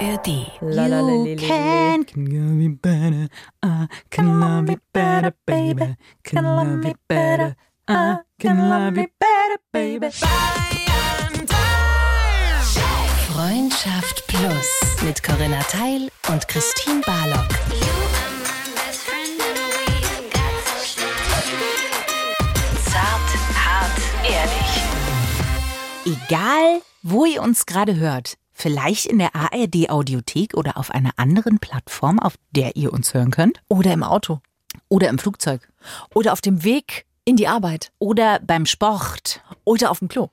ARD. You can, can love me better, I can love me better, baby. Can love me better, I can love me better, baby. Freundschaft Plus mit Corinna Teil und Christine Barlock. Zart, hart, ehrlich. Egal, wo ihr uns gerade hört, vielleicht in der ARD Audiothek oder auf einer anderen Plattform, auf der ihr uns hören könnt, Oder im Auto. oder im Flugzeug, Oder auf dem Weg in die Arbeit. oder beim Sport, Oder auf dem Klo.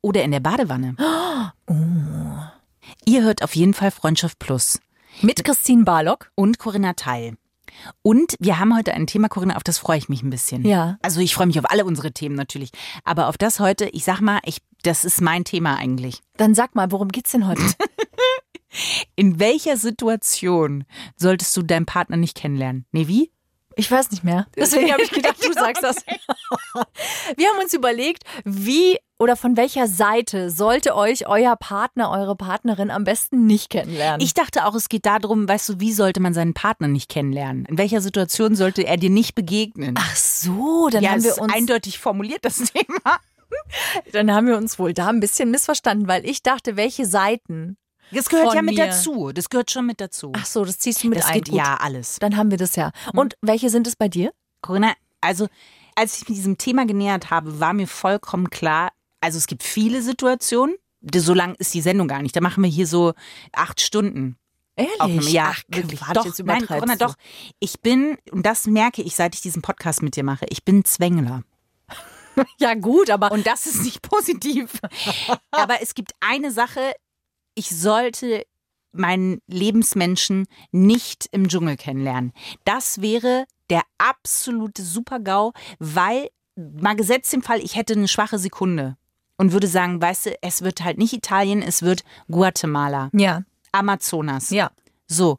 oder in der Badewanne. Ihr hört auf jeden Fall Freundschaft Plus Mit Christine Barlock. und Corinna Teil. Und wir haben heute ein Thema, Corinna, auf das freue ich mich ein bisschen. Ja. Also ich freue mich auf alle unsere Themen natürlich. Aber auf das heute, ich sag mal, ich, das ist mein Thema eigentlich. Dann sag mal, worum geht's denn heute? In welcher Situation solltest du deinen Partner nicht kennenlernen? Nee, wie? Ich weiß nicht mehr. Deswegen habe ich gedacht, du sagst das. Wir haben uns überlegt, wie oder von welcher Seite sollte euch euer Partner, eure Partnerin am besten nicht kennenlernen? Ich dachte auch, es geht darum, weißt du, wie sollte man seinen Partner nicht kennenlernen? In welcher Situation sollte er dir nicht begegnen? Ach so, dann ja, haben wir uns eindeutig formuliert, das Thema. dann haben wir uns wohl da ein bisschen missverstanden, weil ich dachte, welche Seiten? Das gehört Von ja mit mir. dazu. Das gehört schon mit dazu. Ach so, das ziehst du mit das ein. geht Gut. ja alles. Dann haben wir das ja. Und welche sind es bei dir? Corinna, also als ich mich diesem Thema genähert habe, war mir vollkommen klar, also es gibt viele Situationen, so lang ist die Sendung gar nicht. Da machen wir hier so acht Stunden. Ehrlich? Aufnahme. Ja, Ach, wirklich. Quatsch, Doch, jetzt nein, Corinna, doch. Ich bin, und das merke ich, seit ich diesen Podcast mit dir mache, ich bin Zwängler. Ja, gut, aber Und das ist nicht positiv. Aber es gibt eine Sache, ich sollte meinen Lebensmenschen nicht im Dschungel kennenlernen. Das wäre der absolute Super-GAU, weil, mal gesetzt im Fall, ich hätte eine schwache Sekunde und würde sagen, weißt du, es wird halt nicht Italien, es wird Guatemala, ja, Amazonas. ja. So.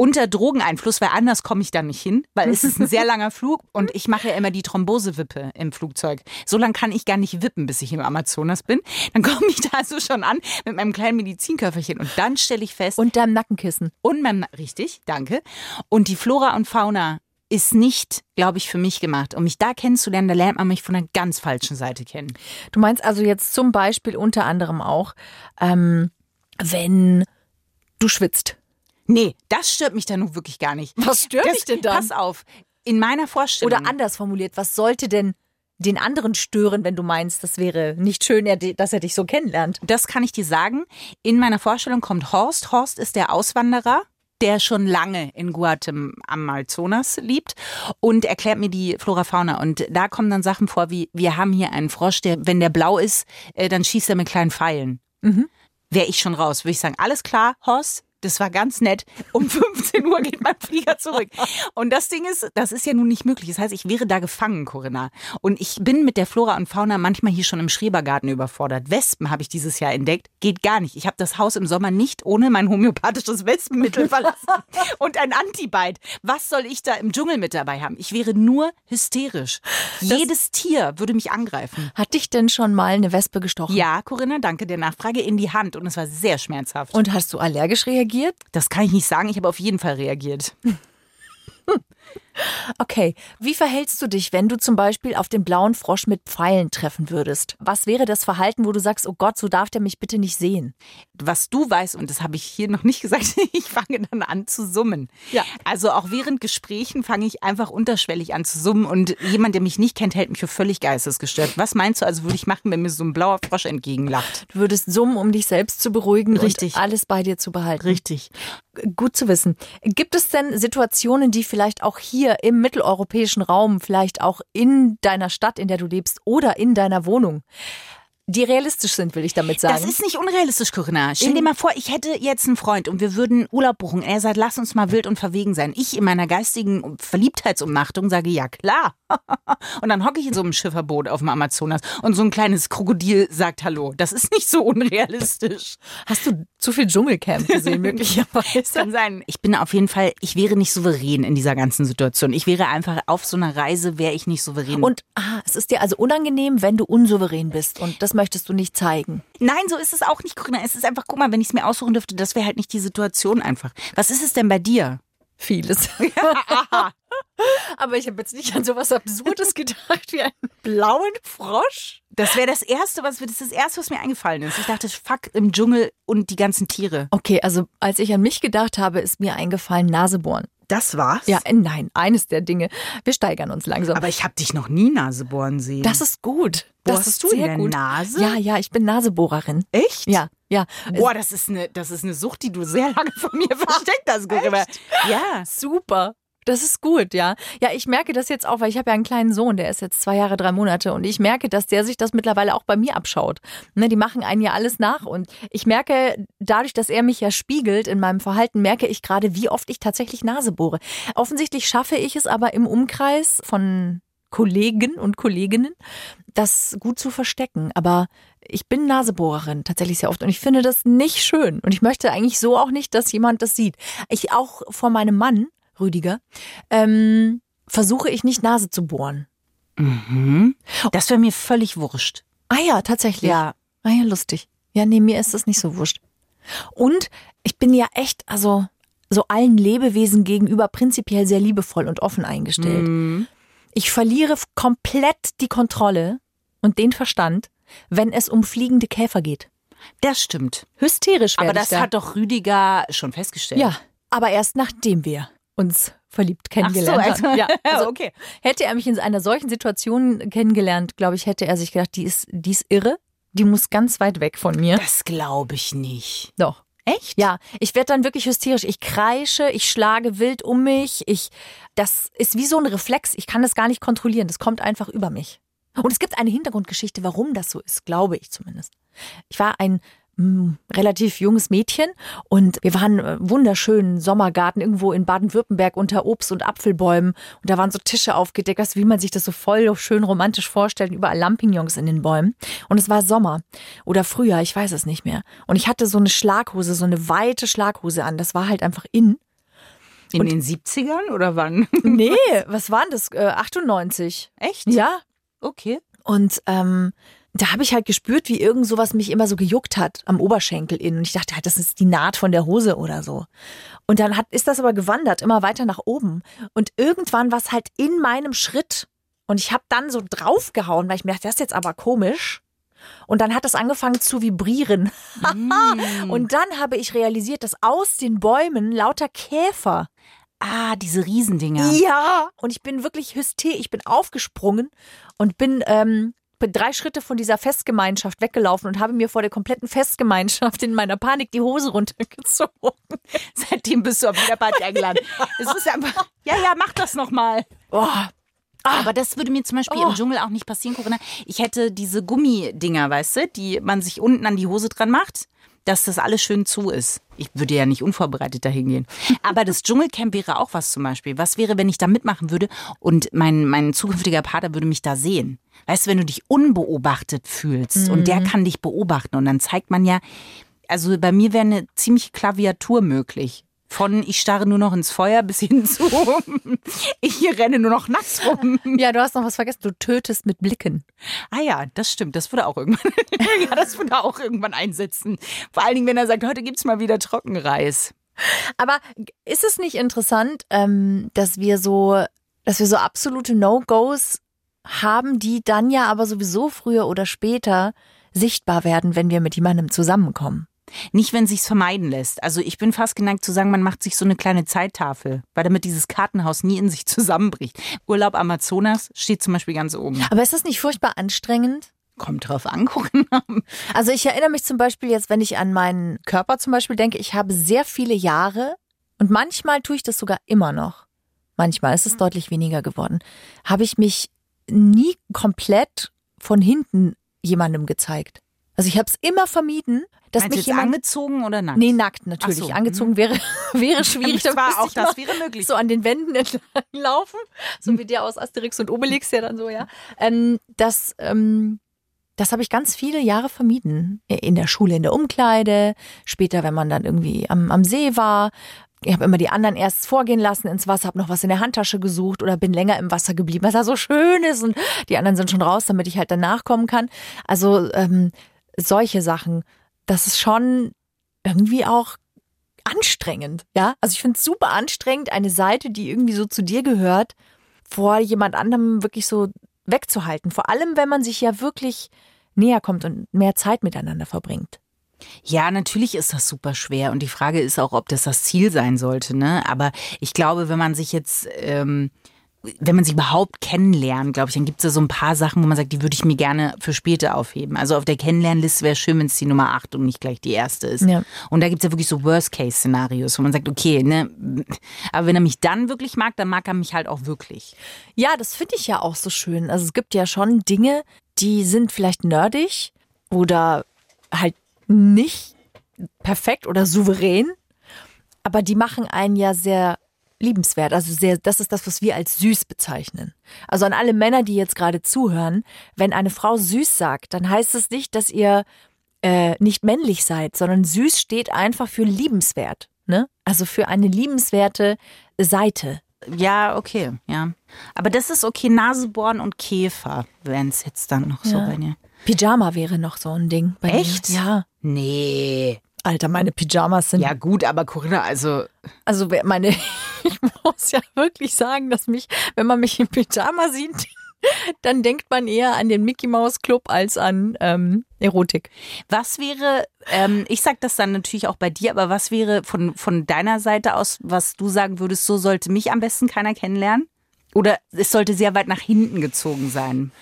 Unter Drogeneinfluss, weil anders komme ich da nicht hin, weil es ist ein sehr langer Flug und ich mache ja immer die Thrombosewippe im Flugzeug. So lange kann ich gar nicht wippen, bis ich im Amazonas bin. Dann komme ich da also schon an mit meinem kleinen Medizinköfferchen und dann stelle ich fest, Und deinem Nackenkissen. und meinem, richtig, danke. Und die Flora und Fauna ist nicht, glaube ich, für mich gemacht. Um mich da kennenzulernen, da lernt man mich von einer ganz falschen Seite kennen. Du meinst also jetzt zum Beispiel unter anderem auch, ähm, wenn du schwitzt. Nee, das stört mich da nun wirklich gar nicht. Was stört das, dich denn dann? Pass auf. In meiner Vorstellung. Oder anders formuliert, was sollte denn den anderen stören, wenn du meinst, das wäre nicht schön, dass er dich so kennenlernt? Das kann ich dir sagen. In meiner Vorstellung kommt Horst. Horst ist der Auswanderer, der schon lange in Guatemala Amazonas lebt und erklärt mir die Flora Fauna. Und da kommen dann Sachen vor wie, wir haben hier einen Frosch, der, wenn der blau ist, äh, dann schießt er mit kleinen Pfeilen. Wäre ich schon raus, würde ich sagen, alles klar, Horst, das war ganz nett. Um 15 Uhr geht mein Flieger zurück. Und das Ding ist, das ist ja nun nicht möglich. Das heißt, ich wäre da gefangen, Corinna. Und ich bin mit der Flora und Fauna manchmal hier schon im Schrebergarten überfordert. Wespen habe ich dieses Jahr entdeckt. Geht gar nicht. Ich habe das Haus im Sommer nicht ohne mein homöopathisches Wespenmittel verlassen. Und ein Antibite. Was soll ich da im Dschungel mit dabei haben? Ich wäre nur hysterisch. Jedes Tier würde mich angreifen. Hat dich denn schon mal eine Wespe gestochen? Ja, Corinna, danke der Nachfrage. In die Hand. Und es war sehr schmerzhaft. Und hast du allergisch reagiert? Das kann ich nicht sagen, ich habe auf jeden Fall reagiert. Okay. Wie verhältst du dich, wenn du zum Beispiel auf den blauen Frosch mit Pfeilen treffen würdest? Was wäre das Verhalten, wo du sagst, oh Gott, so darf der mich bitte nicht sehen? Was du weißt, und das habe ich hier noch nicht gesagt, ich fange dann an zu summen. Ja. Also auch während Gesprächen fange ich einfach unterschwellig an zu summen und jemand, der mich nicht kennt, hält mich für völlig geistesgestört. Was meinst du also, würde ich machen, wenn mir so ein blauer Frosch entgegenlacht? Du würdest summen, um dich selbst zu beruhigen Richtig. und alles bei dir zu behalten. Richtig. Gut zu wissen. Gibt es denn Situationen, die vielleicht auch hier im mitteleuropäischen Raum, vielleicht auch in deiner Stadt, in der du lebst oder in deiner Wohnung, die realistisch sind, will ich damit sagen? Das ist nicht unrealistisch, Corinna. Stell dir mal vor, ich hätte jetzt einen Freund und wir würden Urlaub buchen. Er sagt, lass uns mal wild und verwegen sein. Ich in meiner geistigen Verliebtheitsumnachtung sage, ja klar. Und dann hocke ich in so einem Schifferboot auf dem Amazonas und so ein kleines Krokodil sagt Hallo. Das ist nicht so unrealistisch. Hast du zu viel Dschungelcamp gesehen, möglicherweise. Kann sein. Ich bin auf jeden Fall, ich wäre nicht souverän in dieser ganzen Situation. Ich wäre einfach auf so einer Reise, wäre ich nicht souverän. Und ah, es ist dir also unangenehm, wenn du unsouverän bist und das möchtest du nicht zeigen. Nein, so ist es auch nicht, Corinna. Es ist einfach, guck mal, wenn ich es mir aussuchen dürfte, das wäre halt nicht die Situation einfach. Was ist es denn bei dir? Vieles. Aber ich habe jetzt nicht an sowas Absurdes gedacht wie einen blauen Frosch. Das wäre das Erste, was das ist das Erste, was mir eingefallen ist. Ich dachte, fuck, im Dschungel und die ganzen Tiere. Okay, also als ich an mich gedacht habe, ist mir eingefallen Nasebohren. Das war's? Ja, äh, nein, eines der Dinge. Wir steigern uns langsam. Aber ich habe dich noch nie Nasebohren sehen. das ist gut. Bohrst das ist du in sehr der gut. Nase? Ja, ja, ich bin Nasebohrerin. Echt? Ja, ja. Boah, das ist eine, das ist eine Sucht, die du sehr lange von mir versteckt hast, Corinna. Ja. Super. Das ist gut, ja. Ja, ich merke das jetzt auch, weil ich habe ja einen kleinen Sohn, der ist jetzt zwei Jahre, drei Monate und ich merke, dass der sich das mittlerweile auch bei mir abschaut. Ne, die machen einen ja alles nach und ich merke, dadurch, dass er mich ja spiegelt in meinem Verhalten, merke ich gerade, wie oft ich tatsächlich Nase bohre. Offensichtlich schaffe ich es aber im Umkreis von Kollegen und Kolleginnen, das gut zu verstecken. Aber ich bin Nasebohrerin tatsächlich sehr oft und ich finde das nicht schön. Und ich möchte eigentlich so auch nicht, dass jemand das sieht. Ich auch vor meinem Mann, Rüdiger, ähm, versuche ich nicht Nase zu bohren. Mhm. Das wäre mir völlig wurscht. Ah ja, tatsächlich. Ja. Ah ja, lustig. Ja, nee, mir ist das nicht so wurscht. Und ich bin ja echt, also so allen Lebewesen gegenüber prinzipiell sehr liebevoll und offen eingestellt. Mhm. Ich verliere komplett die Kontrolle und den Verstand, wenn es um fliegende Käfer geht. Das stimmt. Hysterisch werde Aber das da. hat doch Rüdiger schon festgestellt. Ja, aber erst nachdem wir uns verliebt kennengelernt also- haben. Ja, also okay. Hätte er mich in einer solchen Situation kennengelernt, glaube ich, hätte er sich gedacht, die ist, die ist irre, die muss ganz weit weg von mir. Das glaube ich nicht. Doch. Echt? Ja, ich werde dann wirklich hysterisch. Ich kreische, ich schlage wild um mich. Ich, das ist wie so ein Reflex. Ich kann das gar nicht kontrollieren. Das kommt einfach über mich. Und es gibt eine Hintergrundgeschichte, warum das so ist, glaube ich zumindest. Ich war ein mm, relativ junges Mädchen und wir waren äh, wunderschönen Sommergarten irgendwo in Baden-Württemberg unter Obst- und Apfelbäumen und da waren so Tische aufgedeckt, du, wie man sich das so voll schön romantisch vorstellt, überall Lampignons in den Bäumen und es war Sommer oder Frühjahr, ich weiß es nicht mehr und ich hatte so eine Schlaghose, so eine weite Schlaghose an, das war halt einfach in. In den 70ern oder wann? Nee, was war denn das? Äh, 98. Echt? Ja, Okay. Und ähm, da habe ich halt gespürt, wie irgend sowas mich immer so gejuckt hat am Oberschenkel innen. Und ich dachte halt, das ist die Naht von der Hose oder so. Und dann hat, ist das aber gewandert, immer weiter nach oben. Und irgendwann war es halt in meinem Schritt. Und ich habe dann so draufgehauen, weil ich mir dachte, das ist jetzt aber komisch. Und dann hat es angefangen zu vibrieren. Und dann habe ich realisiert, dass aus den Bäumen lauter Käfer Ah, diese Riesendinger. ja. Und ich bin wirklich hysterisch. Ich bin aufgesprungen und bin, ähm, bin drei Schritte von dieser Festgemeinschaft weggelaufen und habe mir vor der kompletten Festgemeinschaft in meiner Panik die Hose runtergezogen. Seitdem bist du auf jeder Party eingeladen. Es ist einfach, ja, ja, mach das nochmal. Boah. Aber das würde mir zum Beispiel Oh. im Dschungel auch nicht passieren, Corinna. Ich hätte diese Gummidinger, weißt du, die man sich unten an die Hose dran macht, dass das alles schön zu ist. Ich würde ja nicht unvorbereitet dahin gehen. Aber das Dschungelcamp wäre auch was zum Beispiel. Was wäre, wenn ich da mitmachen würde und mein, mein zukünftiger Partner würde mich da sehen? Weißt du, wenn du dich unbeobachtet fühlst und der kann dich beobachten und dann zeigt man ja, also bei mir wäre eine ziemliche Klaviatur möglich. Von ich starre nur noch ins Feuer bis hin zu ich renne nur noch nackt rum. Ja, du hast noch was vergessen. Du tötest mit Blicken. Ah ja, das stimmt. Das würde auch irgendwann, ja, das würde auch irgendwann einsetzen. Vor allen Dingen, wenn er sagt, heute gibt's mal wieder Trockenreis. Aber ist es nicht interessant, ähm, dass wir so, dass wir so absolute No-Gos haben, die dann ja aber sowieso früher oder später sichtbar werden, wenn wir mit jemandem zusammenkommen? Nicht, wenn sich's vermeiden lässt. Also ich bin fast geneigt zu sagen, man macht sich so eine kleine Zeittafel, weil damit dieses Kartenhaus nie in sich zusammenbricht. Urlaub Amazonas steht zum Beispiel ganz oben. Aber ist das nicht furchtbar anstrengend? Kommt drauf an, gucken. Also ich erinnere mich zum Beispiel jetzt, wenn ich an meinen Körper zum Beispiel denke, ich habe sehr viele Jahre und manchmal tue ich das sogar immer noch. Manchmal ist es deutlich weniger geworden. Habe ich mich nie komplett von hinten jemandem gezeigt. Also ich habe es immer vermieden, dass Meinst mich jemand angezogen oder nackt? Nee, nackt natürlich. So, Angezogen wäre, wäre schwierig. Das Da war auch das wäre möglich. So an den Wänden entlang laufen. So wie der aus Asterix und Obelix, ja dann so, ja. Ähm, dass, ähm, das habe ich ganz viele Jahre vermieden. In der Schule, in der Umkleide, später, wenn man dann irgendwie am, am See war. Ich habe immer die anderen erst vorgehen lassen ins Wasser, habe noch was in der Handtasche gesucht oder bin länger im Wasser geblieben, was da so schön ist und die anderen sind schon raus, damit ich halt danach kommen kann. Also ähm, solche Sachen, das ist schon irgendwie auch anstrengend, ja. Also ich finde es super anstrengend, eine Seite, die irgendwie so zu dir gehört, vor jemand anderem wirklich so wegzuhalten. Vor allem, wenn man sich ja wirklich näher kommt und mehr Zeit miteinander verbringt. Ja, natürlich ist das super schwer und die Frage ist auch, ob das das Ziel sein sollte. Ne? Aber ich glaube, wenn man sich jetzt ähm, wenn man sich überhaupt kennenlernt, glaube ich, dann gibt es ja so ein paar Sachen, wo man sagt, die würde ich mir gerne für später aufheben. Also auf der Kennenlernliste wäre schön, wenn es die Nummer 8 und nicht gleich die erste ist. Ja. Und da gibt es ja wirklich so Worst-Case-Szenarios, wo man sagt, okay, ne, aber wenn er mich dann wirklich mag, dann mag er mich halt auch wirklich. Ja, das finde ich ja auch so schön. Also es gibt ja schon Dinge, die sind vielleicht nerdig oder halt nicht perfekt oder souverän, aber die machen einen ja sehr liebenswert. Also sehr, das ist das, was wir als süß bezeichnen. Also an alle Männer, die jetzt gerade zuhören, wenn eine Frau süß sagt, dann heißt es nicht, dass ihr äh, nicht männlich seid, sondern süß steht einfach für liebenswert. Ne? Also für eine liebenswerte Seite. Ja, okay, ja. Aber das ist okay, Nasebohren und Käfer wären es jetzt dann noch so ja. bei dir. Pyjama wäre noch so ein Ding. Bei Echt? Mir. Ja. Nee. Alter, meine Pyjamas sind. Ja, gut, aber Corinna, also. Also, meine, ich muss ja wirklich sagen, dass mich, wenn man mich im Pyjama sieht, dann denkt man eher an den Mickey Mouse Club als an ähm, Erotik. Was wäre, ähm, ich sag das dann natürlich auch bei dir, aber was wäre von, von deiner Seite aus, was du sagen würdest, so sollte mich am besten keiner kennenlernen? Oder es sollte sehr weit nach hinten gezogen sein?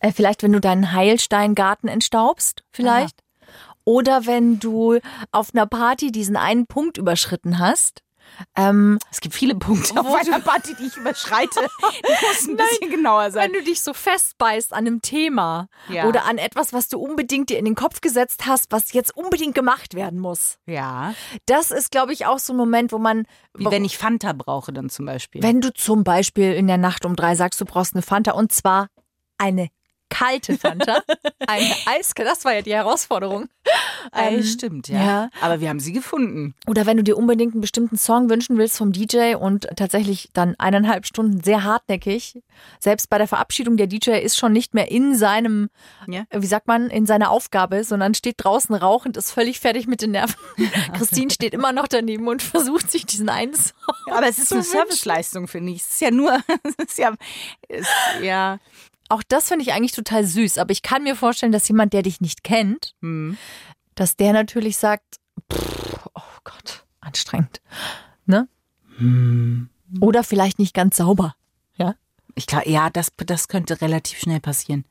Äh, vielleicht, wenn du deinen Heilsteingarten entstaubst, vielleicht. Oder wenn du auf einer Party diesen einen Punkt überschritten hast. Ähm, es gibt viele Punkte auf einer Party, die ich überschreite. Die muss ein bisschen genauer sein. Wenn du dich so festbeißt an einem Thema ja. oder an etwas, was du unbedingt dir in den Kopf gesetzt hast, was jetzt unbedingt gemacht werden muss. Ja. Das ist, glaube ich, auch so ein Moment, wo man. Wie wenn ich Fanta brauche, dann zum Beispiel. Wenn du zum Beispiel in der Nacht um drei sagst, du brauchst eine Fanta und zwar eine kalte Fanta. Eine eiskalte, das war ja die Herausforderung. Ähm, stimmt, ja. ja. Aber wir haben sie gefunden. Oder wenn du dir unbedingt einen bestimmten Song wünschen willst vom DJ und tatsächlich dann eineinhalb Stunden sehr hartnäckig, selbst bei der Verabschiedung der DJ ist schon nicht mehr in seinem, ja. wie sagt man, in seiner Aufgabe, sondern steht draußen rauchend, ist völlig fertig mit den Nerven. Christine steht immer noch daneben und versucht sich diesen einen Song. Ja, aber es ist eine Serviceleistung, finde ich. Es ist ja nur, es ist ja, ist, ja. Auch das finde ich eigentlich total süß. Aber ich kann mir vorstellen, dass jemand, der dich nicht kennt, hm. dass der natürlich sagt, pff, oh Gott, anstrengend. Ne? Hm. Oder vielleicht nicht ganz sauber. Ja. Ich glaube, ja, das, das könnte relativ schnell passieren.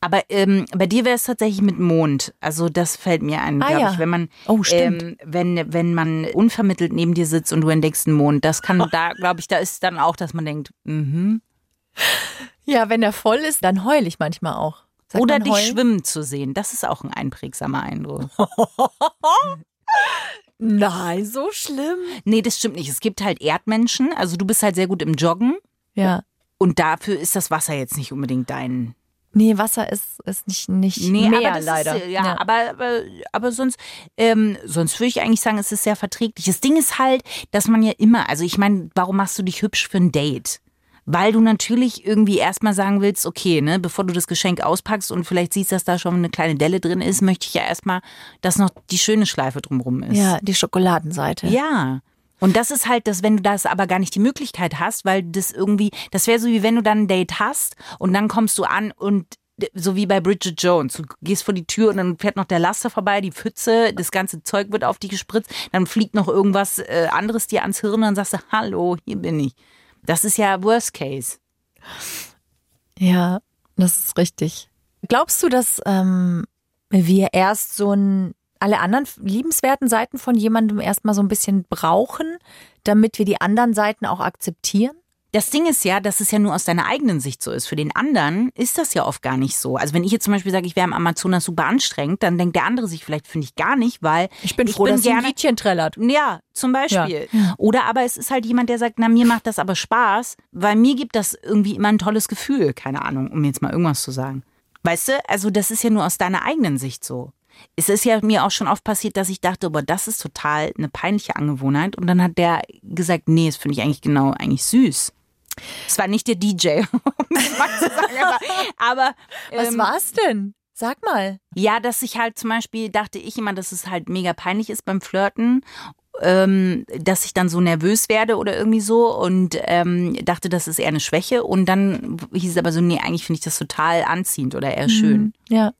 Aber ähm, bei dir wäre es tatsächlich mit Mond. Also das fällt mir ein, ah, glaube ja. ich, wenn man oh, ähm, wenn wenn man unvermittelt neben dir sitzt und du entdeckst einen Mond, das kann da, glaube ich, da ist dann auch, dass man denkt, mhm. Ja, wenn er voll ist, dann heul ich manchmal auch. Sagt Oder dich schwimmen zu sehen, das ist auch ein einprägsamer Eindruck. Nein, so schlimm. Nee, das stimmt nicht. Es gibt halt Erdmenschen, also du bist halt sehr gut im Joggen. Ja. Und dafür ist das Wasser jetzt nicht unbedingt dein. Nee, Wasser ist, ist nicht, nicht nee, mehr, leider. Ist, ja, ja, Aber, aber, aber sonst, ähm, sonst würde ich eigentlich sagen, es ist sehr verträglich. Das Ding ist halt, dass man ja immer, also ich meine, warum machst du dich hübsch für ein Date? Weil du natürlich irgendwie erstmal sagen willst, okay, ne, bevor du das Geschenk auspackst und vielleicht siehst, dass da schon eine kleine Delle drin ist, möchte ich ja erstmal, dass noch die schöne Schleife drumrum ist. Ja, die Schokoladenseite. Ja. Und das ist halt das, wenn du das aber gar nicht die Möglichkeit hast, weil das irgendwie, das wäre so wie wenn du dann ein Date hast und dann kommst du an und so wie bei Bridget Jones. Du gehst vor die Tür und dann fährt noch der Laster vorbei, die Pfütze, das ganze Zeug wird auf dich gespritzt, dann fliegt noch irgendwas äh, anderes dir ans Hirn und dann sagst du, hallo, hier bin ich. Das ist ja Worst Case. Ja, das ist richtig. Glaubst du, dass ähm, wir erst so ein, alle anderen liebenswerten Seiten von jemandem erstmal so ein bisschen brauchen, damit wir die anderen Seiten auch akzeptieren? Das Ding ist ja, dass es ja nur aus deiner eigenen Sicht so ist. Für den anderen ist das ja oft gar nicht so. Also wenn ich jetzt zum Beispiel sage, ich wäre im Amazonas super anstrengend, dann denkt der andere sich vielleicht, finde ich gar nicht, weil ich bin froh, ich bin dass gerne, ein Liedchen trällert. Ja, zum Beispiel. Ja. Oder aber es ist halt jemand, der sagt, na mir macht das aber Spaß, weil mir gibt das irgendwie immer ein tolles Gefühl. Keine Ahnung, um jetzt mal irgendwas zu sagen. Weißt du, also das ist ja nur aus deiner eigenen Sicht so. Es ist ja mir auch schon oft passiert, dass ich dachte, aber das ist total eine peinliche Angewohnheit. Und dann hat der gesagt, nee, das finde ich eigentlich genau, eigentlich süß. Es war nicht der DJ, um das mal zu sagen, aber, aber Was ähm, war's denn? Sag mal. ja, dass ich halt zum Beispiel dachte ich immer, dass es halt mega peinlich ist beim Flirten. Ähm, dass ich dann so nervös werde oder irgendwie so und ähm, dachte, das ist eher eine Schwäche und dann hieß es aber so, nee, eigentlich finde ich das total anziehend oder eher schön. Ja.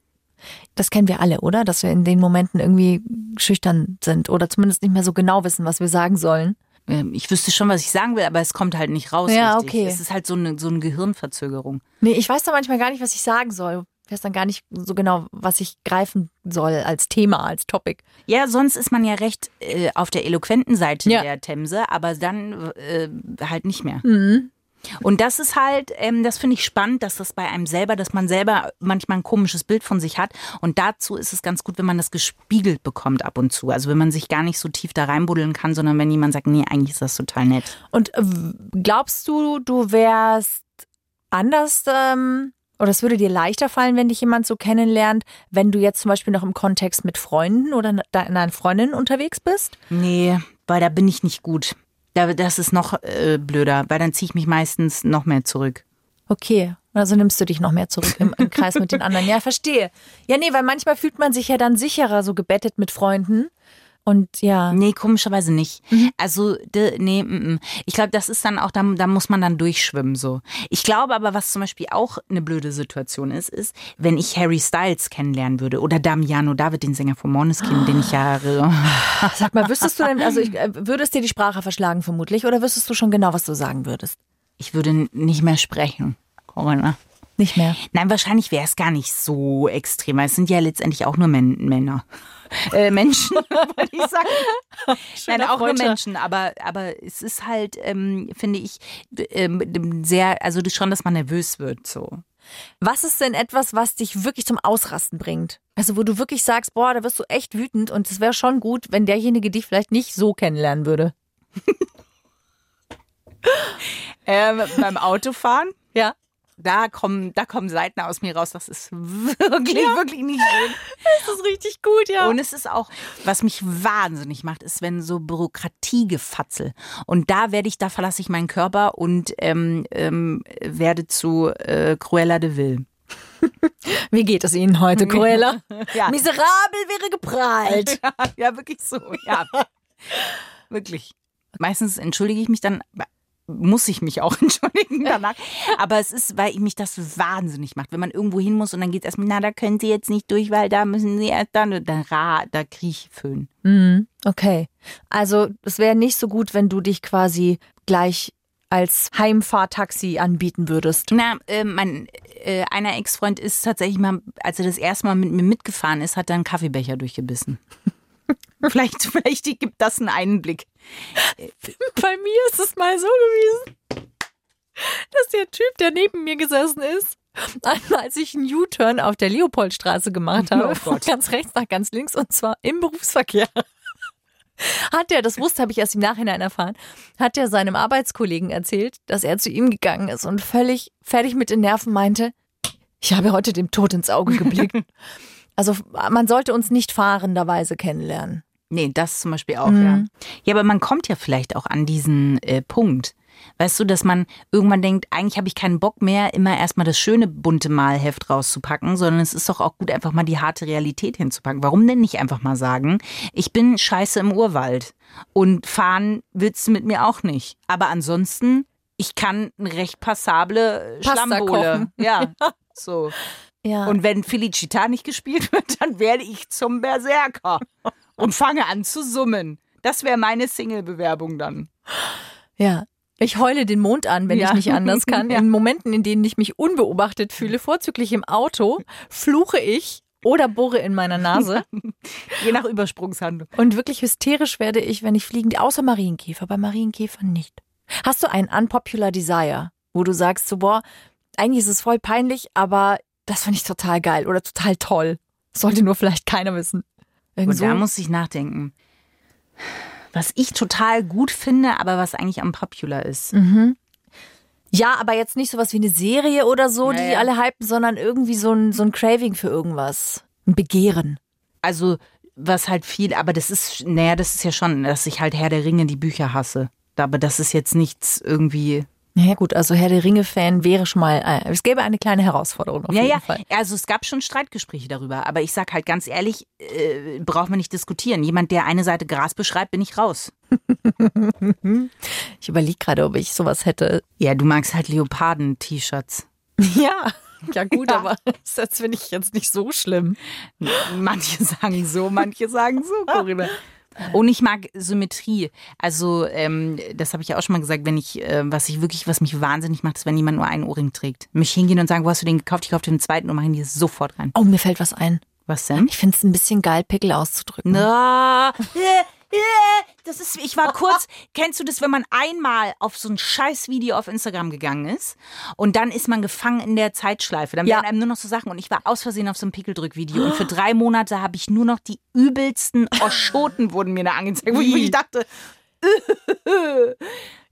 Das kennen wir alle, oder? Dass wir in den Momenten irgendwie schüchtern sind oder zumindest nicht mehr so genau wissen, was wir sagen sollen. Ähm, Ich wüsste schon, was ich sagen will, aber es kommt halt nicht raus. Ja, richtig. okay. Es ist halt so eine, so eine Gehirnverzögerung. Nee, ich weiß da manchmal gar nicht, was ich sagen soll. Ich weiß dann gar nicht so genau, was ich greifen soll als Thema, als Topic. Ja, sonst ist man ja recht äh, auf der eloquenten Seite Ja. der Themse, aber dann äh, halt nicht mehr. Mhm. Und das ist halt, ähm, das finde ich spannend, dass das bei einem selber, dass man selber manchmal ein komisches Bild von sich hat. Und dazu ist es ganz gut, wenn man das gespiegelt bekommt ab und zu. Also wenn man sich gar nicht so tief da reinbuddeln kann, sondern wenn jemand sagt, nee, eigentlich ist das total nett. Und äh, glaubst du, du wärst anders ähm, oder es würde dir leichter fallen, wenn dich jemand so kennenlernt, wenn du jetzt zum Beispiel noch im Kontext mit Freunden oder deiner Freundin unterwegs bist? Nee, weil da bin ich nicht gut. Da, das ist noch äh, blöder, weil dann ziehe ich mich meistens noch mehr zurück. Okay, also nimmst du dich noch mehr zurück im, im Kreis mit den anderen. Ja, verstehe. Ja, nee, weil manchmal fühlt man sich ja dann sicherer so gebettet mit Freunden. Und ja. Nee, komischerweise nicht. Also, de, nee, mm, mm. ich glaube, das ist dann auch, da, da muss man dann durchschwimmen so. Ich glaube aber, was zum Beispiel auch eine blöde Situation ist, ist, wenn ich Harry Styles kennenlernen würde oder Damiano David, den Sänger von Måneskin, den ich ja Sag mal, wüsstest du denn, also ich, äh, würdest dir die Sprache verschlagen vermutlich oder wüsstest du schon genau, was du sagen würdest? ich würde nicht mehr sprechen. Corinna. Nicht mehr. Nein, wahrscheinlich wäre es gar nicht so extrem, weil es sind ja letztendlich auch nur Männer. Äh, Menschen, wollte ich sagen. Nein, auch nur Freudscher. Menschen, aber, aber es ist halt, ähm, finde ich, ähm, sehr, also schon, dass man nervös wird so. Was ist denn etwas, was dich wirklich zum Ausrasten bringt? Also wo du wirklich sagst, boah, da wirst du echt wütend und es wäre schon gut, wenn derjenige dich vielleicht nicht so kennenlernen würde. Ähm, beim Autofahren, Ja. Da kommen, da kommen Seiten aus mir raus, das ist wirklich, wirklich nicht schön. Das ist richtig gut, ja. Und es ist auch, was mich wahnsinnig macht, ist, wenn so Bürokratiegefatzel. Und da werde ich, da verlasse ich meinen Körper und ähm, ähm, werde zu äh, Cruella de Vil. Wie geht es Ihnen heute, Cruella? Ja. Miserabel wäre geprahlt. ja, wirklich so, ja. wirklich. Meistens entschuldige ich mich dann, muss ich mich auch entschuldigen danach. Aber es ist, weil mich das wahnsinnig macht. Wenn man irgendwo hin muss und dann geht es erstmal, na, da können Sie jetzt nicht durch, weil da müssen Sie erst dann, dann ra, da kriege ich Föhn. Mhm, okay. Also es wäre nicht so gut, wenn du dich quasi gleich als Heimfahrtaxi anbieten würdest. Na, äh, mein äh, einer Ex-Freund ist tatsächlich mal, als er das erste Mal mit mir mitgefahren ist, hat er einen Kaffeebecher durchgebissen. vielleicht, vielleicht gibt das einen Einblick. Bei mir ist es mal so gewesen, dass der Typ, der neben mir gesessen ist, einmal als ich einen U-Turn auf der Leopoldstraße gemacht habe, Oh von ganz rechts nach ganz links und zwar im Berufsverkehr. Hat er, das wusste, habe ich erst im Nachhinein erfahren, hat er seinem Arbeitskollegen erzählt, dass er zu ihm gegangen ist und völlig fertig mit den Nerven meinte, ich habe heute dem Tod ins Auge geblickt. Also man sollte uns nicht fahrenderweise kennenlernen. Nee, das zum Beispiel auch, ja. Ja, aber man kommt ja vielleicht auch an diesen äh, Punkt. Weißt du, dass man irgendwann denkt, eigentlich habe ich keinen Bock mehr, immer erstmal das schöne bunte Malheft rauszupacken, sondern es ist doch auch gut, einfach mal die harte Realität hinzupacken. Warum denn nicht einfach mal sagen, ich bin scheiße im Urwald und fahren willst du mit mir auch nicht. Aber ansonsten, ich kann eine recht passable Schlammbohle. Ja, so. Ja. Und wenn Felicita nicht gespielt wird, dann werde ich zum Berserker und fange an zu summen. Das wäre meine Single-Bewerbung dann. Ja. Ich heule den Mond an, wenn Ja. ich nicht anders kann. Ja. In Momenten, in denen ich mich unbeobachtet fühle, vorzüglich im Auto, fluche ich oder bohre in meiner Nase. Je nach Übersprungshandlung. Und wirklich hysterisch werde ich, wenn ich fliegen, außer Marienkäfer, bei Marienkäfern nicht. Hast du einen unpopular Desire, wo du sagst so, boah, eigentlich ist es voll peinlich, aber das finde ich total geil oder total toll. Sollte nur vielleicht keiner wissen. Irgend Und da muss ich nachdenken. Was ich total gut finde, aber was eigentlich unpopular ist. Mhm. Ja, aber jetzt nicht sowas wie eine Serie oder so, die Ja, die alle hypen, sondern irgendwie so ein, so ein Craving für irgendwas. Ein Begehren. Also, was halt viel, aber das ist, naja, das ist ja schon, dass ich halt Herr der Ringe die Bücher hasse. Aber das ist jetzt nichts irgendwie. Naja gut, also Herr der Ringe-Fan wäre schon mal, äh, es gäbe eine kleine Herausforderung auf ja, jeden ja. Fall. Also es gab schon Streitgespräche darüber, aber ich sag halt ganz ehrlich, äh, braucht man nicht diskutieren. Jemand, der eine Seite Gras beschreibt, bin ich raus. Ich überlege gerade, ob ich sowas hätte. Ja, du magst halt Leoparden-T-Shirts. Ja, ja gut, Ja. aber das finde ich jetzt nicht so schlimm. Manche sagen so, manche sagen so, Corinna. Und ich mag Symmetrie. Also, ähm, das habe ich ja auch schon mal gesagt, wenn ich, äh, was ich wirklich, was mich wahnsinnig macht, ist, wenn jemand nur einen Ohrring trägt. Mich hingehen und sagen, wo hast du den gekauft? Ich kaufe den zweiten und machen die sofort rein. Oh, mir fällt was ein. Was denn? Ich finde es ein bisschen geil, Pickel auszudrücken. Na, das ist, ich war kurz, kennst du das, wenn man einmal auf so ein scheiß Video auf Instagram gegangen ist und dann ist man gefangen in der Zeitschleife. Dann Ja. werden einem nur noch so Sachen und ich war aus Versehen auf so einem Pickeldrück-Video und für drei Monate habe ich nur noch die übelsten Oschoten wurden mir da angezeigt, wo ich wirklich dachte,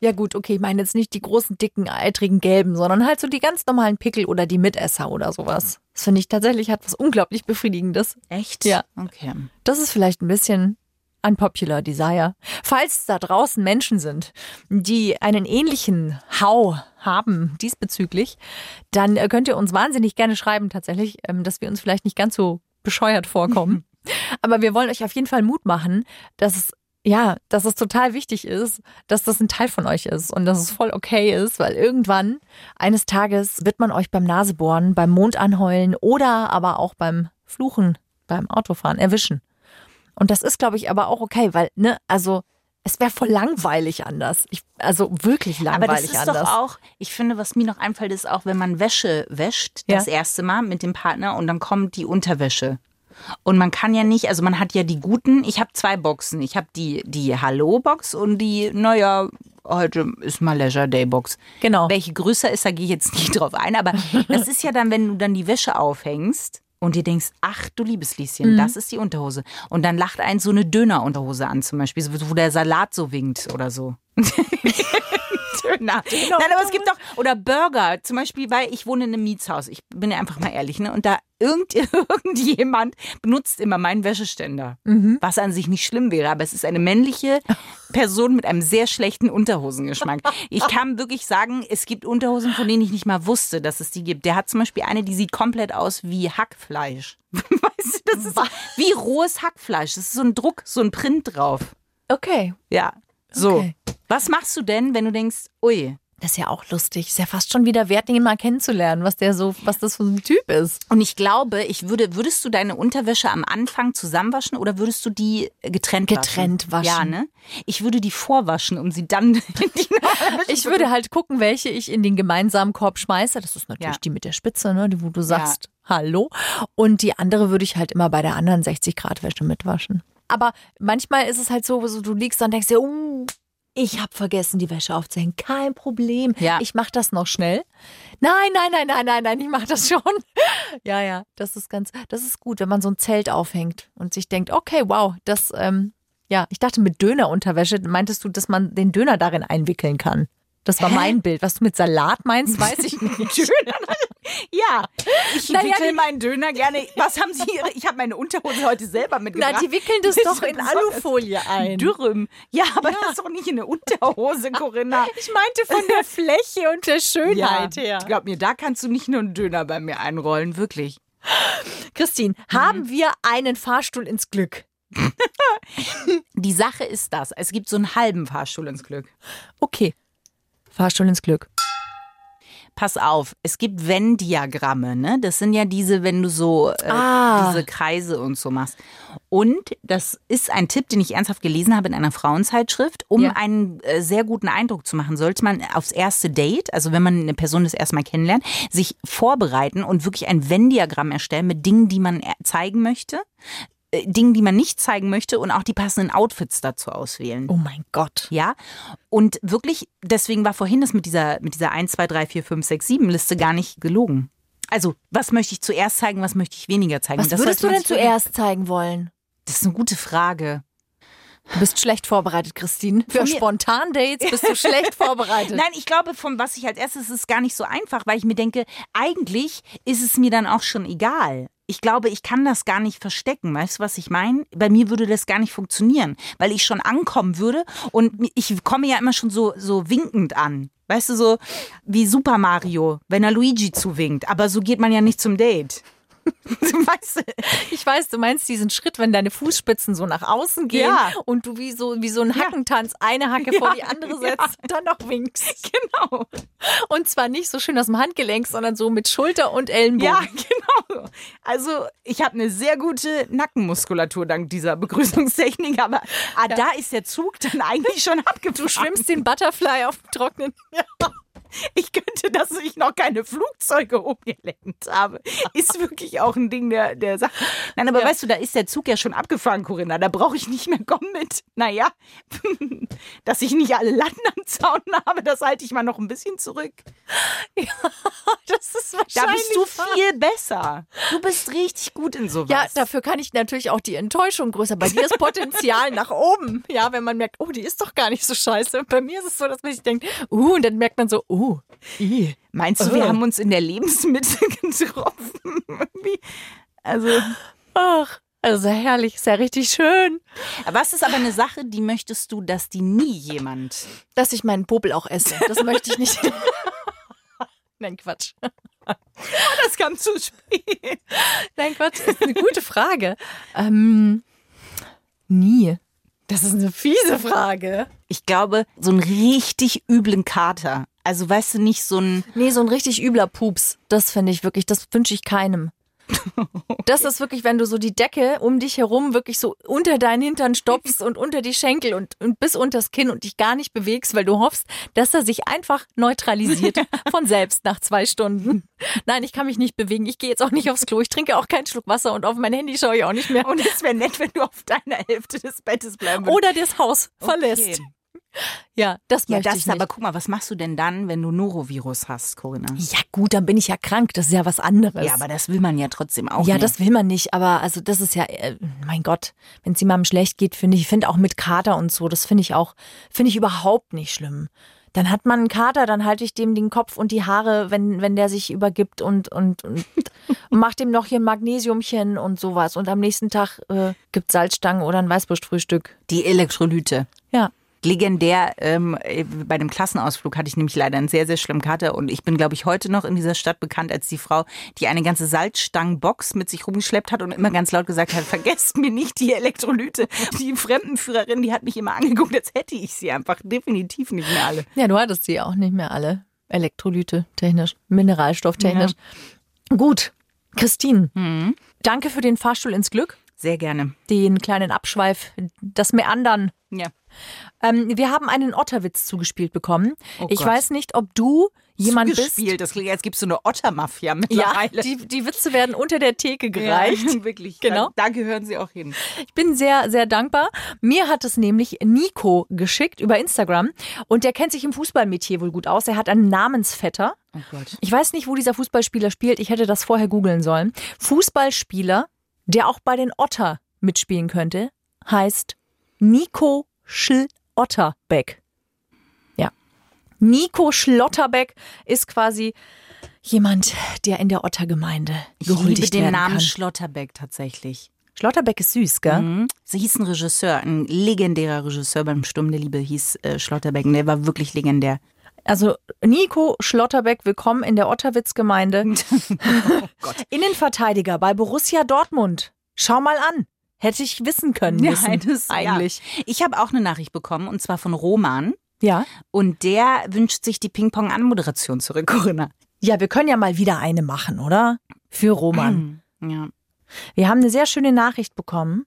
Ja gut, okay, ich meine jetzt nicht die großen, dicken, eitrigen, gelben, sondern halt so die ganz normalen Pickel oder die Mitesser oder sowas. Das finde ich tatsächlich hat was unglaublich Befriedigendes. echt? Ja. Okay. Das ist vielleicht ein bisschen unpopular desire. Falls da draußen Menschen sind, die einen ähnlichen Hau haben diesbezüglich, dann äh, könnt ihr uns wahnsinnig gerne schreiben tatsächlich, ähm, dass wir uns vielleicht nicht ganz so bescheuert vorkommen. Aber wir wollen euch auf jeden Fall Mut machen, dass es ja, dass es total wichtig ist, dass das ein Teil von euch ist und dass es voll okay ist, weil irgendwann eines Tages wird man euch beim Nasebohren, beim Mond anheulen oder aber auch beim Fluchen, beim Autofahren erwischen. Und das ist, glaube ich, aber auch okay, weil, ne, also es wäre voll langweilig anders. Ich, also wirklich Aber das langweilig ist anders. doch auch, ich finde, was mir noch einfällt, ist auch, wenn man Wäsche wäscht, Ja. das erste Mal mit dem Partner und dann kommt die Unterwäsche. Und man kann ja nicht, also man hat ja die guten, ich habe zwei Boxen. Ich habe die, die Hallo-Box und die, naja, heute ist mal Leisure Day-Box. Genau. Welche größer ist, da gehe ich jetzt nicht drauf ein. Aber das ist ja dann, wenn du dann die Wäsche aufhängst und dir denkst, ach du liebes Lieschen, das ist die Unterhose. Und dann lacht einen so eine Döner-Unterhose an zum Beispiel, wo der Salat so winkt oder so. Döner. Nein, aber es gibt doch, oder Burger, zum Beispiel, weil ich wohne in einem Mietshaus. Ich bin ja einfach mal ehrlich, ne? Und da irgend, irgendjemand benutzt immer meinen Wäscheständer. Was an sich nicht schlimm wäre, aber es ist eine männliche Person mit einem sehr schlechten Unterhosengeschmack. Ich kann wirklich sagen, es gibt Unterhosen, von denen ich nicht mal wusste, dass es die gibt. Der hat zum Beispiel eine, die sieht komplett aus wie Hackfleisch. Weißt du, das ist so, wie rohes Hackfleisch. Das ist so ein Druck, so ein Print drauf. Okay. Ja. So. Okay. Was machst du denn, wenn du denkst, ui, Das ist ja auch lustig. Ist ja fast schon wieder wert, ihn mal kennenzulernen, was der so, was das für ein Typ ist. Und ich glaube, ich würde, würdest du deine Unterwäsche am Anfang zusammenwaschen oder würdest du die getrennt waschen? Getrennt waschen. Ja, ne? Ich würde die vorwaschen, um sie dann in die Ich würde halt gucken, welche ich in den gemeinsamen Korb schmeiße. Das ist natürlich Ja. die mit der Spitze, ne, die, wo du sagst, hallo. Und die andere würde ich halt immer bei der anderen 60 Grad Wäsche mitwaschen. Aber manchmal ist es halt so, so du liegst dann und denkst dir, uh, ich habe vergessen, die Wäsche aufzuhängen. Kein Problem. Ja. Ich mache das noch schnell. Nein, nein, nein, nein, nein, nein, ich mache das schon. ja, ja, das ist ganz, das ist gut, wenn man so ein Zelt aufhängt und sich denkt, okay, wow, das, ähm, ja, ich dachte mit Dönerunterwäsche, meintest du, dass man den Döner darin einwickeln kann? Das war mein Bild. Was du mit Salat meinst, weiß ich nicht. Ja, ich Naja, wickel die- meinen Döner gerne. Was haben Sie? Ihre- Ich habe meine Unterhose heute selber mitgebracht. Na, die wickeln das doch in Alufolie ein. Dürrem. Ja, aber das ist doch nicht in eine Unterhose, Corinna. Ich meinte von der Fläche und der Schönheit her. Glaub mir, da kannst du nicht nur einen Döner bei mir einrollen, wirklich. Christine, haben wir einen Fahrstuhl ins Glück? Die Sache ist das, es gibt so einen halben Fahrstuhl ins Glück. Okay. Fahrstuhl ins Glück. Pass auf, es gibt Venn-Diagramme, ne? Das sind ja diese, wenn du so äh, Ah. diese Kreise und so machst. Und das ist ein Tipp, den ich ernsthaft gelesen habe in einer Frauenzeitschrift. Um Ja. einen äh, sehr guten Eindruck zu machen, sollte man aufs erste Date, also wenn man eine Person das erste Mal kennenlernt, sich vorbereiten und wirklich ein Venn-Diagramm erstellen mit Dingen, die man zeigen möchte, Dingen, die man nicht zeigen möchte und auch die passenden Outfits dazu auswählen. Oh mein Gott. Ja, und wirklich, deswegen war vorhin das mit dieser, mit dieser 1, 2, 3, 4, 5, 6, 7 Liste gar nicht gelogen. Also, was möchte ich zuerst zeigen, was möchte ich weniger zeigen? Was das würdest du denn zuerst zeigen wollen? Das ist eine gute Frage. Du bist schlecht vorbereitet, Christine. Für Spontan-Dates bist du schlecht vorbereitet. Nein, ich glaube, von was ich als erstes ist gar nicht so einfach, weil ich mir denke, eigentlich ist es mir dann auch schon egal. Ich glaube, ich kann das gar nicht verstecken. Weißt du, was ich meine? Bei mir würde das gar nicht funktionieren, weil ich schon ankommen würde und ich komme ja immer schon so, so winkend an. Weißt du, so wie Super Mario, wenn er Luigi zuwinkt. Aber so geht man ja nicht zum Date. weißt du? Ich weiß, du meinst diesen Schritt, wenn deine Fußspitzen so nach außen gehen Ja. und du wie so, wie so ein Hackentanz eine Hacke Ja. vor die andere setzt und dann noch winkst. Genau. Und zwar nicht so schön aus dem Handgelenk, sondern so mit Schulter und Ellenbogen. Ja, genau. Also ich habe eine sehr gute Nackenmuskulatur dank dieser Begrüßungstechnik, aber ah, da ist der Zug dann eigentlich schon abgefahren. Du schwimmst den Butterfly auf dem Trocknen. Ich könnte, dass ich noch keine Flugzeuge umgelenkt habe. Ist wirklich auch ein Ding der, der Sache. Nein, aber Ja. weißt du, da ist der Zug ja schon abgefahren, Corinna. Da brauche ich nicht mehr kommen mit. Naja, dass ich nicht alle Latten am Zaun habe, das halte ich mal noch ein bisschen zurück. Das ist Da wahrscheinlich bist du viel besser. Du bist richtig gut in sowas. Ja, dafür kann ich natürlich auch die Enttäuschung größer. Bei dir ist Potenzial nach oben. Ja, wenn man merkt, oh, die ist doch gar nicht so scheiße. Bei mir ist es so, dass man sich denkt, uh, und dann merkt man so, uh, i. Meinst du, wir Oh. haben uns in der Lebensmitte getroffen? Also, Ach, also herrlich, ist ja richtig schön. was ist aber eine Sache, die möchtest du, dass die nie jemand. Dass ich meinen Popel auch esse. Das möchte ich nicht. Nein, Quatsch. Das kam zu spät. Nein, Quatsch, ist eine gute Frage. Ähm, nie. Das ist eine fiese Frage. Ich glaube, so einen richtig üblen Kater. Also, weißt du, nicht so ein. Nee, so ein richtig übler Pups. Das finde ich wirklich, das wünsche ich keinem. Das ist wirklich, wenn du so die Decke um dich herum wirklich so unter deinen Hintern stopfst und unter die Schenkel und, und bis unters Kinn und dich gar nicht bewegst, weil du hoffst, dass er sich einfach neutralisiert von selbst nach zwei Stunden. Nein, ich kann mich nicht bewegen. Ich gehe jetzt auch nicht aufs Klo. Ich trinke auch keinen Schluck Wasser und auf mein Handy schaue ich auch nicht mehr. Und es wäre nett, wenn du auf deiner Hälfte des Bettes bleiben würdest. Oder das Haus verlässt. Ja, das Ja, möchte das ich ist nicht. aber guck mal, was machst du denn dann, wenn du Norovirus hast, Corinna? ja gut, dann bin ich ja krank. Das ist ja was anderes. Ja, aber das will man ja trotzdem auch. Ja, nicht. das will man nicht, aber also das ist ja, äh, mein Gott, wenn es jemandem schlecht geht, finde ich, ich finde auch mit Kater und so, das finde ich auch, finde ich überhaupt nicht schlimm. Dann hat man einen Kater, dann halte ich dem den Kopf und die Haare, wenn, wenn der sich übergibt und, und, und mach dem noch hier ein Magnesiumchen und sowas. Und am nächsten Tag äh, gibt Salzstangen oder ein Weißwurstfrühstück. Die Elektrolyte. Ja. Legendär, ähm, äh, bei dem Klassenausflug hatte ich nämlich leider einen sehr, sehr schlimmen Kater und ich bin, glaube ich, heute noch in dieser Stadt bekannt als die Frau, die eine ganze Salzstangenbox mit sich rumgeschleppt hat und immer ganz laut gesagt hat, vergesst mir nicht die Elektrolyte. Die Fremdenführerin, die hat mich immer angeguckt, als hätte ich sie einfach definitiv nicht mehr alle. Ja, du hattest sie auch nicht mehr alle. Elektrolyte technisch, Mineralstofftechnisch. Gut, Christine, danke für den Fahrstuhl ins Glück. Sehr gerne. den kleinen Abschweif, das Meandern. Ja. Ähm, wir haben einen Otterwitz zugespielt bekommen. Oh ich Gott. weiß nicht, ob du jemand bist. Zugespielt. Das klingt, als gibt es so eine Ottermafia Ja, mittlerweile. die, die Witze werden unter der Theke gereicht. Ja, wirklich. Genau. Da, da gehören sie auch hin. Ich bin sehr, sehr dankbar. Mir hat es nämlich Nico geschickt über Instagram und der kennt sich im Fußballmetier wohl gut aus. Er hat einen Namensvetter. Oh Gott. Ich weiß nicht, wo dieser Fußballspieler spielt. Ich hätte das vorher googeln sollen. Fußballspieler, der auch bei den Otter mitspielen könnte, heißt Nico Schlotterbeck. Ja. Nico Schlotterbeck ist quasi jemand, der in der Ottergemeinde Ich liebe gehuldigt den werden Namen kann. Schlotterbeck tatsächlich. Schlotterbeck ist süß, gell? Mhm. Sie hieß ein Regisseur, ein legendärer Regisseur beim Sturm der Liebe hieß äh, Schlotterbeck. Und der war wirklich legendär. Also Nico Schlotterbeck, willkommen in der Otterwitz-Gemeinde. Oh. Innenverteidiger bei Borussia Dortmund. Schau mal an. Hätte ich wissen können müssen, das- eigentlich. Ja. Ich habe auch eine Nachricht bekommen und zwar von Roman. Ja. Und der wünscht sich die Ping-Pong-Anmoderation zurück, Corinna. Ja, wir können ja mal wieder eine machen, oder? Für Roman. Ja. Wir haben eine sehr schöne Nachricht bekommen.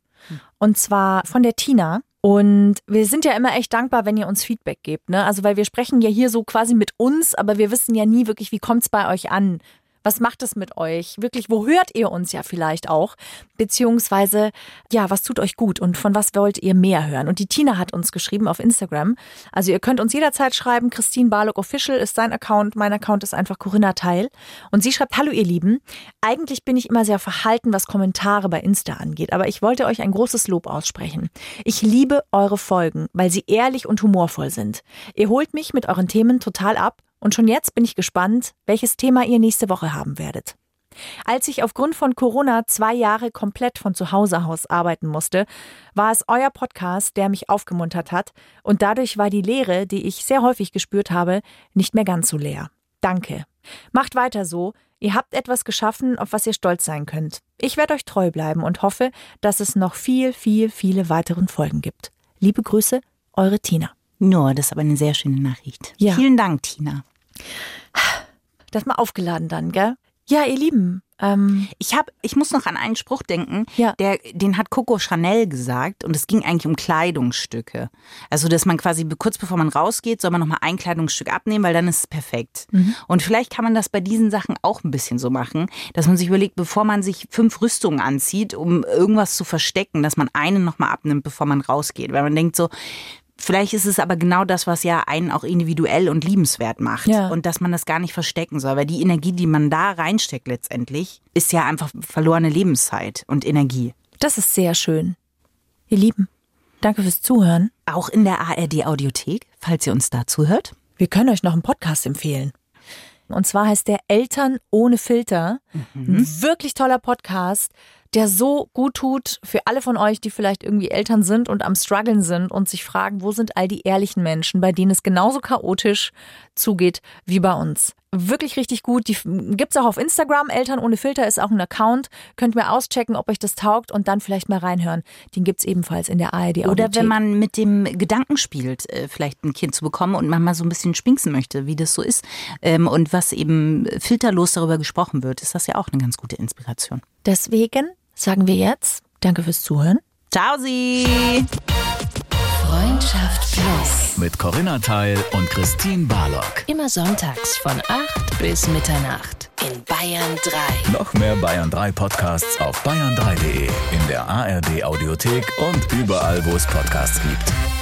Und zwar von der Tina. Und wir sind ja immer echt dankbar, wenn ihr uns Feedback gebt. Ne? Also, weil wir sprechen ja hier so quasi mit uns, aber wir wissen ja nie wirklich, wie kommt's bei euch an. Was macht es mit euch? Wirklich, wo hört ihr uns ja vielleicht auch? Beziehungsweise, ja, was tut euch gut und von was wollt ihr mehr hören? Und die Tina hat uns geschrieben auf Instagram. Also ihr könnt uns jederzeit schreiben. Christine Barlock Official ist sein Account. Mein Account ist einfach Corinna Teil. Und sie schreibt, hallo ihr Lieben. Eigentlich bin ich immer sehr verhalten, was Kommentare bei Insta angeht. Aber ich wollte euch ein großes Lob aussprechen. Ich liebe eure Folgen, weil sie ehrlich und humorvoll sind. Ihr holt mich mit euren Themen total ab und schon jetzt bin ich gespannt, welches Thema ihr nächste Woche haben werdet. Als ich aufgrund von Corona zwei Jahre komplett von zu Hause aus arbeiten musste, war es euer Podcast, der mich aufgemuntert hat, und dadurch war die Leere, die ich sehr häufig gespürt habe, nicht mehr ganz so leer. Danke. Macht weiter so, ihr habt etwas geschaffen, auf was ihr stolz sein könnt. Ich werde euch treu bleiben und hoffe, dass es noch viel, viel, viele weiteren Folgen gibt. Liebe Grüße, eure Tina. Nur, das ist aber eine sehr schöne Nachricht. Ja. Vielen Dank, Tina. Das mal aufgeladen dann, gell? Ja, ihr Lieben. Ähm, Ich hab, ich muss noch an einen Spruch denken, Ja. der, den hat Coco Chanel gesagt und es ging eigentlich um Kleidungsstücke. Also, dass man quasi kurz bevor man rausgeht, soll man nochmal ein Kleidungsstück abnehmen, weil dann ist es perfekt. Und vielleicht kann man das bei diesen Sachen auch ein bisschen so machen, dass man sich überlegt, bevor man sich fünf Rüstungen anzieht, um irgendwas zu verstecken, dass man eine nochmal abnimmt, bevor man rausgeht. Weil man denkt so, Vielleicht ist es aber genau das, was ja einen auch individuell und liebenswert macht. Ja. Und dass man das gar nicht verstecken soll. Weil die Energie, die man da reinsteckt letztendlich, ist ja einfach verlorene Lebenszeit und Energie. das ist sehr schön. Ihr Lieben, danke fürs Zuhören. Auch in der ARD-Audiothek, falls ihr uns da zuhört. Wir können euch noch einen Podcast empfehlen. Und zwar heißt der Eltern ohne Filter. Ein wirklich toller Podcast, der so gut tut für alle von euch, die vielleicht irgendwie Eltern sind und am struggeln sind und sich fragen, wo sind all die ehrlichen Menschen, bei denen es genauso chaotisch zugeht wie bei uns. Wirklich richtig gut. Die gibt's auch auf Instagram. Eltern ohne Filter ist auch ein Account. Könnt mir auschecken, ob euch das taugt und dann vielleicht mal reinhören. Den gibt's ebenfalls in der ARD Oder Audiothek. wenn man mit dem Gedanken spielt, äh, vielleicht ein Kind zu bekommen und man mal so ein bisschen spinksen möchte, wie das so ist. Ähm, Und was eben filterlos darüber gesprochen wird, ist das ja auch eine ganz gute Inspiration. Deswegen sagen wir jetzt Danke fürs Zuhören. Ciao, Sie! Freundschaft Plus. Mit Corinna Teil und Christine Barlock. Immer sonntags von 8 bis Mitternacht in Bayern 3. Noch mehr Bayern 3 Podcasts auf bayern3.de, in der ARD Audiothek und überall, wo es Podcasts gibt.